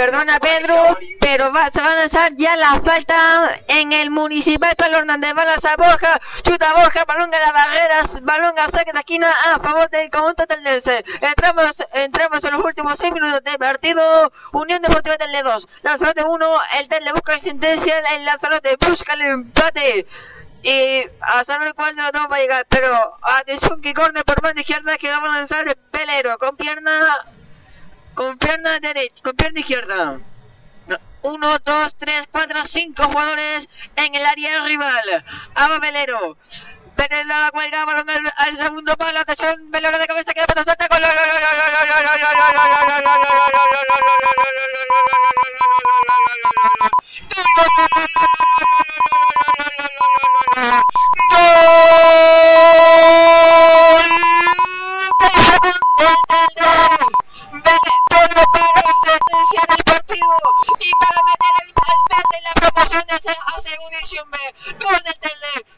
Perdona Pedro, pero va, se va a lanzar ya la falta en el municipal Pablo Hernández. Va a lanzar Borja, chuta Borja, balón de las barreras, balón a saque de esquina a favor del conjunto tendense. Entramos, entramos en los últimos seis minutos del partido. Unión Deportiva Telde 2, Lanzarote 1, el Telde busca la sentencia, el Lanzarote busca el empate y a saber cuál de los dos va a llegar. Pero atención que corre por mano izquierda que va a lanzar el pelero con pierna con pierna derecha, con pierna izquierda. Uno, dos, tres, cuatro, cinco jugadores en el área rival. Ava Velero. Velero la cuelga, balón al, segundo palo, atención, Velero de cabeza, queda para suelta, gol. Todo seguro y siempre, ¡Córdetele!